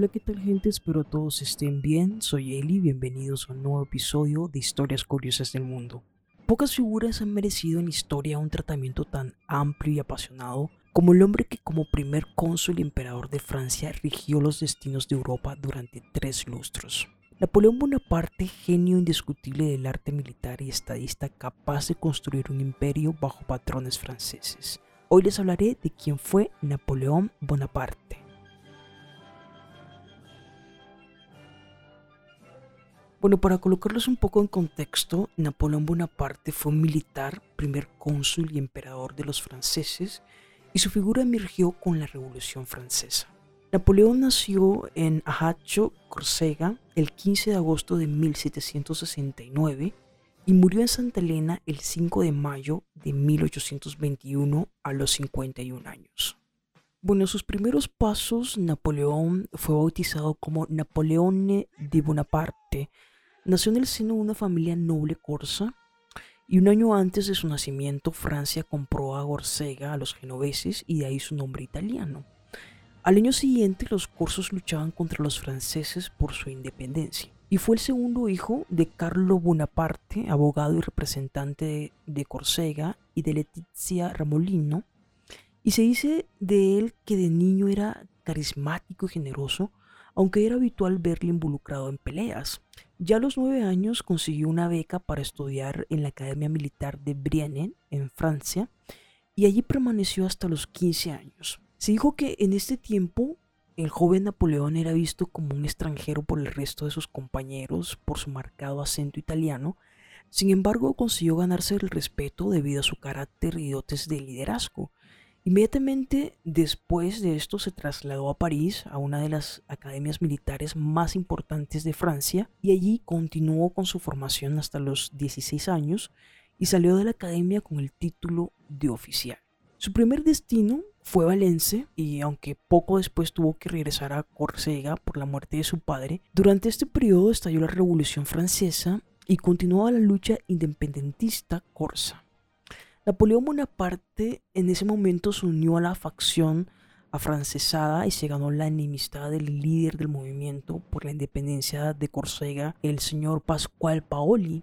Hola, ¿qué tal gente? Espero todos estén bien. Soy Eli, bienvenidos a un nuevo episodio de Historias Curiosas del Mundo. Pocas figuras han merecido en historia un tratamiento tan amplio y apasionado como el hombre que como primer cónsul y emperador de Francia rigió los destinos de Europa durante tres lustros. Napoleón Bonaparte, genio indiscutible del arte militar y estadista capaz de construir un imperio bajo patrones franceses. Hoy les hablaré de quién fue Napoleón Bonaparte. Bueno, para colocarlos un poco en contexto, Napoleón Bonaparte fue un militar, primer cónsul y emperador de los franceses, y su figura emergió con la Revolución Francesa. Napoleón nació en Ajaccio, Córcega, el 15 de agosto de 1769 y murió en Santa Elena el 5 de mayo de 1821 a los 51 años. Bueno, sus primeros pasos, Napoleón fue bautizado como Napoleón de Bonaparte, Nació en el seno de una familia noble corsa y un año antes de su nacimiento Francia compró a Gorsega a los genoveses y de ahí su nombre italiano. Al año siguiente los corsos luchaban contra los franceses por su independencia y fue el segundo hijo de Carlo Bonaparte, abogado y representante de, Corsega y de Letizia Ramolino, y se dice de él que de niño era carismático y generoso, aunque era habitual verle involucrado en peleas. Ya a los nueve años consiguió una beca para estudiar en la Academia Militar de Brienne, en Francia, y allí permaneció hasta los 15 años. Se dijo que en este tiempo el joven Napoleón era visto como un extranjero por el resto de sus compañeros por su marcado acento italiano, sin embargo consiguió ganarse el respeto debido a su carácter y dotes de liderazgo, Inmediatamente después de esto se trasladó a París, a una de las academias militares más importantes de Francia, y allí continuó con su formación hasta los 16 años y salió de la academia con el título de oficial. Su primer destino fue Valencia y aunque poco después tuvo que regresar a Córcega por la muerte de su padre, durante este periodo estalló la Revolución Francesa y continuaba la lucha independentista corsa. Napoleón Bonaparte en ese momento se unió a la facción afrancesada y se ganó la enemistad del líder del movimiento por la independencia de Córcega, el señor Pascual Paoli.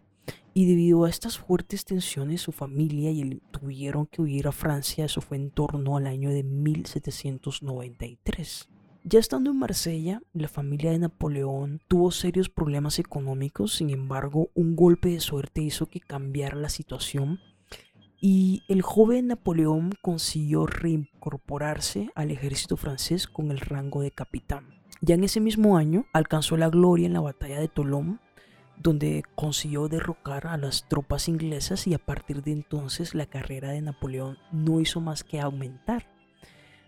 Y debido a estas fuertes tensiones, su familia y él tuvieron que huir a Francia. Eso fue en torno al año de 1793. Ya estando en Marsella, la familia de Napoleón tuvo serios problemas económicos, sin embargo, un golpe de suerte hizo que cambiara la situación y el joven Napoleón consiguió reincorporarse al ejército francés con el rango de capitán. Ya en ese mismo año alcanzó la gloria en la batalla de Tolón, donde consiguió derrocar a las tropas inglesas y a partir de entonces la carrera de Napoleón no hizo más que aumentar.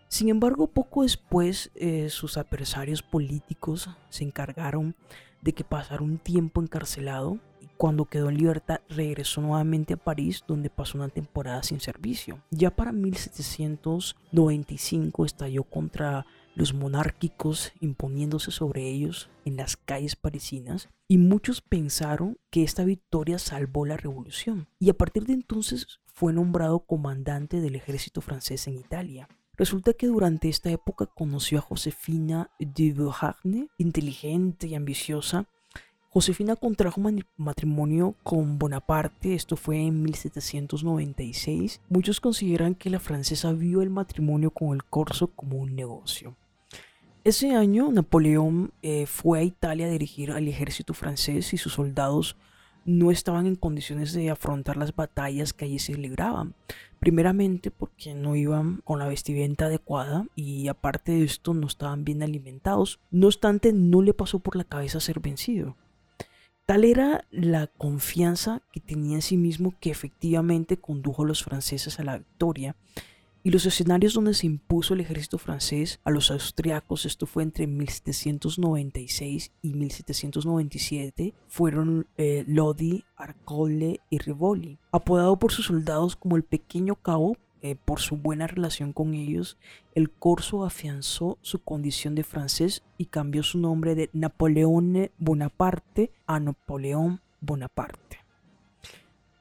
Sin embargo, poco después eh, sus adversarios políticos se encargaron de que pasara un tiempo encarcelado cuando quedó en libertad regresó nuevamente a París donde pasó una temporada sin servicio. Ya para 1795 estalló contra los monárquicos imponiéndose sobre ellos en las calles parisinas y muchos pensaron que esta victoria salvó la revolución y a partir de entonces fue nombrado comandante del ejército francés en Italia. Resulta que durante esta época conoció a Josefina de Beauharnais, inteligente y ambiciosa, Josefina contrajo matrimonio con Bonaparte, esto fue en 1796. Muchos consideran que la francesa vio el matrimonio con el corso como un negocio. Ese año Napoleón eh, fue a Italia a dirigir al ejército francés y sus soldados no estaban en condiciones de afrontar las batallas que allí se libraban. Primeramente porque no iban con la vestimenta adecuada y aparte de esto no estaban bien alimentados. No obstante, no le pasó por la cabeza ser vencido. Tal era la confianza que tenía en sí mismo que efectivamente condujo a los franceses a la victoria. Y los escenarios donde se impuso el ejército francés a los austriacos, esto fue entre 1796 y 1797, fueron eh, Lodi, Arcole y Rivoli. Apodado por sus soldados como el Pequeño Cabo, eh, por su buena relación con ellos, el corso afianzó su condición de francés y cambió su nombre de Napoleón Bonaparte a Napoleón Bonaparte.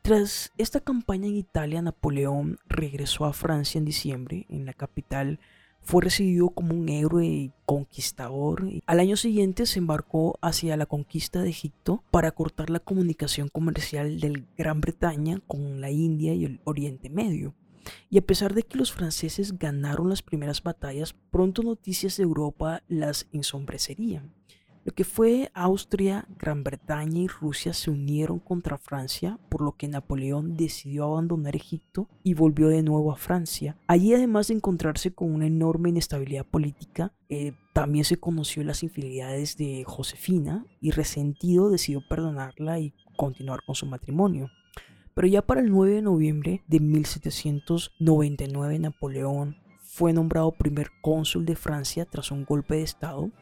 Tras esta campaña en Italia, Napoleón regresó a Francia en diciembre. En la capital fue recibido como un héroe y conquistador. Al año siguiente se embarcó hacia la conquista de Egipto para cortar la comunicación comercial de Gran Bretaña con la India y el Oriente Medio. Y a pesar de que los franceses ganaron las primeras batallas, pronto noticias de Europa las ensombrecerían. Lo que fue Austria, Gran Bretaña y Rusia se unieron contra Francia, por lo que Napoleón decidió abandonar Egipto y volvió de nuevo a Francia. Allí, además de encontrarse con una enorme inestabilidad política, eh, también se conoció las infidelidades de Josefina y resentido decidió perdonarla y continuar con su matrimonio. Pero ya para el 9 de noviembre de 1799 Napoleón fue nombrado primer cónsul de Francia tras un golpe de Estado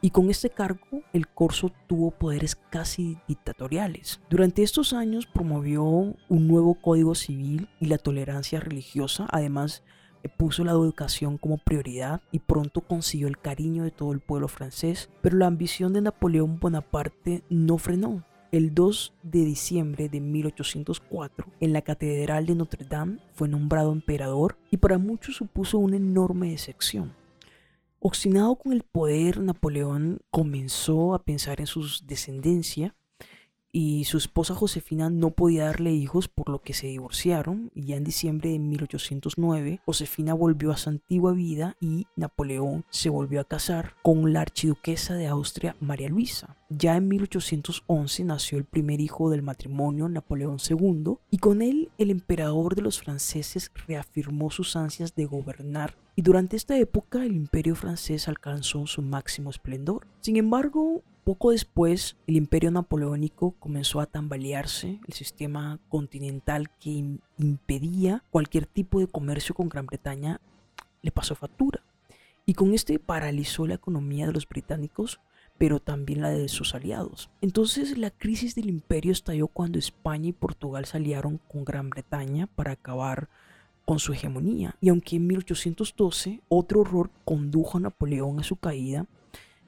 y con este cargo el corso tuvo poderes casi dictatoriales. Durante estos años promovió un nuevo código civil y la tolerancia religiosa, además eh, puso la educación como prioridad y pronto consiguió el cariño de todo el pueblo francés, pero la ambición de Napoleón Bonaparte no frenó. El 2 de diciembre de 1804, en la Catedral de Notre Dame, fue nombrado emperador y para muchos supuso una enorme decepción. Obstinado con el poder, Napoleón comenzó a pensar en su descendencia y su esposa Josefina no podía darle hijos por lo que se divorciaron y ya en diciembre de 1809 Josefina volvió a su antigua vida y Napoleón se volvió a casar con la archiduquesa de Austria María Luisa. Ya en 1811 nació el primer hijo del matrimonio Napoleón II y con él el emperador de los franceses reafirmó sus ansias de gobernar y durante esta época el imperio francés alcanzó su máximo esplendor. Sin embargo, poco después, el imperio napoleónico comenzó a tambalearse, el sistema continental que impedía cualquier tipo de comercio con Gran Bretaña le pasó factura. Y con este paralizó la economía de los británicos, pero también la de sus aliados. Entonces la crisis del imperio estalló cuando España y Portugal salieron con Gran Bretaña para acabar con su hegemonía. Y aunque en 1812 otro horror condujo a Napoleón a su caída,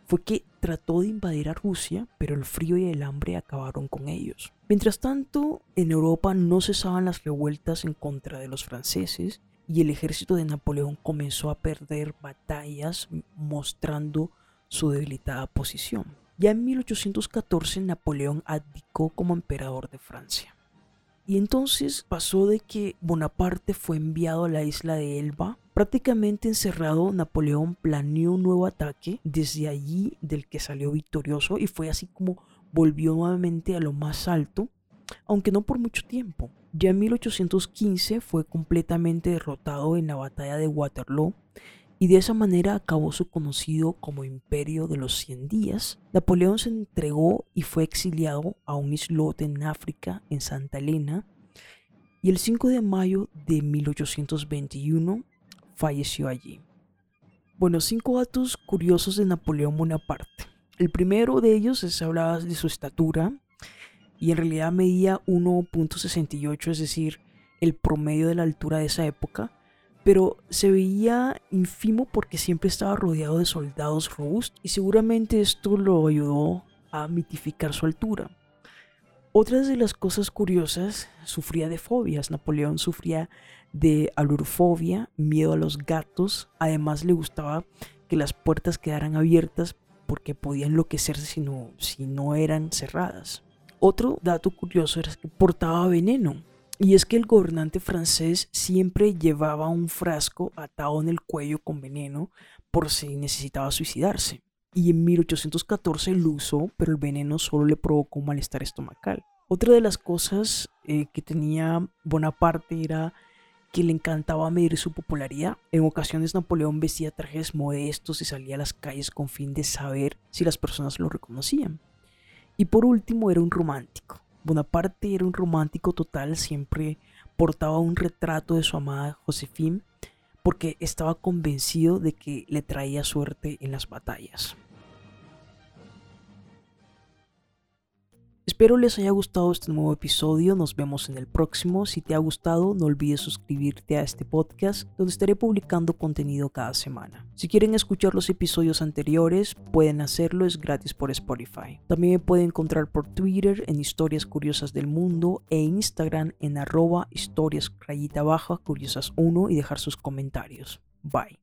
fue que trató de invadir a Rusia, pero el frío y el hambre acabaron con ellos. Mientras tanto, en Europa no cesaban las revueltas en contra de los franceses y el ejército de Napoleón comenzó a perder batallas mostrando su debilitada posición. Ya en 1814 Napoleón abdicó como emperador de Francia. Y entonces pasó de que Bonaparte fue enviado a la isla de Elba. Prácticamente encerrado, Napoleón planeó un nuevo ataque desde allí del que salió victorioso y fue así como volvió nuevamente a lo más alto, aunque no por mucho tiempo. Ya en 1815 fue completamente derrotado en la batalla de Waterloo y de esa manera acabó su conocido como Imperio de los 100 días. Napoleón se entregó y fue exiliado a un islote en África, en Santa Elena, y el 5 de mayo de 1821 falleció allí. Bueno, cinco datos curiosos de Napoleón Bonaparte. El primero de ellos es hablar de su estatura y en realidad medía 1.68, es decir, el promedio de la altura de esa época pero se veía ínfimo porque siempre estaba rodeado de soldados robustos y seguramente esto lo ayudó a mitificar su altura. Otras de las cosas curiosas, sufría de fobias. Napoleón sufría de alurofobia, miedo a los gatos. Además le gustaba que las puertas quedaran abiertas porque podía enloquecerse si no, si no eran cerradas. Otro dato curioso era que portaba veneno. Y es que el gobernante francés siempre llevaba un frasco atado en el cuello con veneno por si necesitaba suicidarse. Y en 1814 lo usó, pero el veneno solo le provocó malestar estomacal. Otra de las cosas eh, que tenía Bonaparte era que le encantaba medir su popularidad. En ocasiones Napoleón vestía trajes modestos y salía a las calles con fin de saber si las personas lo reconocían. Y por último era un romántico. Bonaparte era un romántico total, siempre portaba un retrato de su amada Josefina porque estaba convencido de que le traía suerte en las batallas. Espero les haya gustado este nuevo episodio, nos vemos en el próximo. Si te ha gustado, no olvides suscribirte a este podcast donde estaré publicando contenido cada semana. Si quieren escuchar los episodios anteriores, pueden hacerlo, es gratis por Spotify. También me pueden encontrar por Twitter en Historias Curiosas del Mundo e Instagram en arroba historias rayita baja curiosas 1 y dejar sus comentarios. Bye.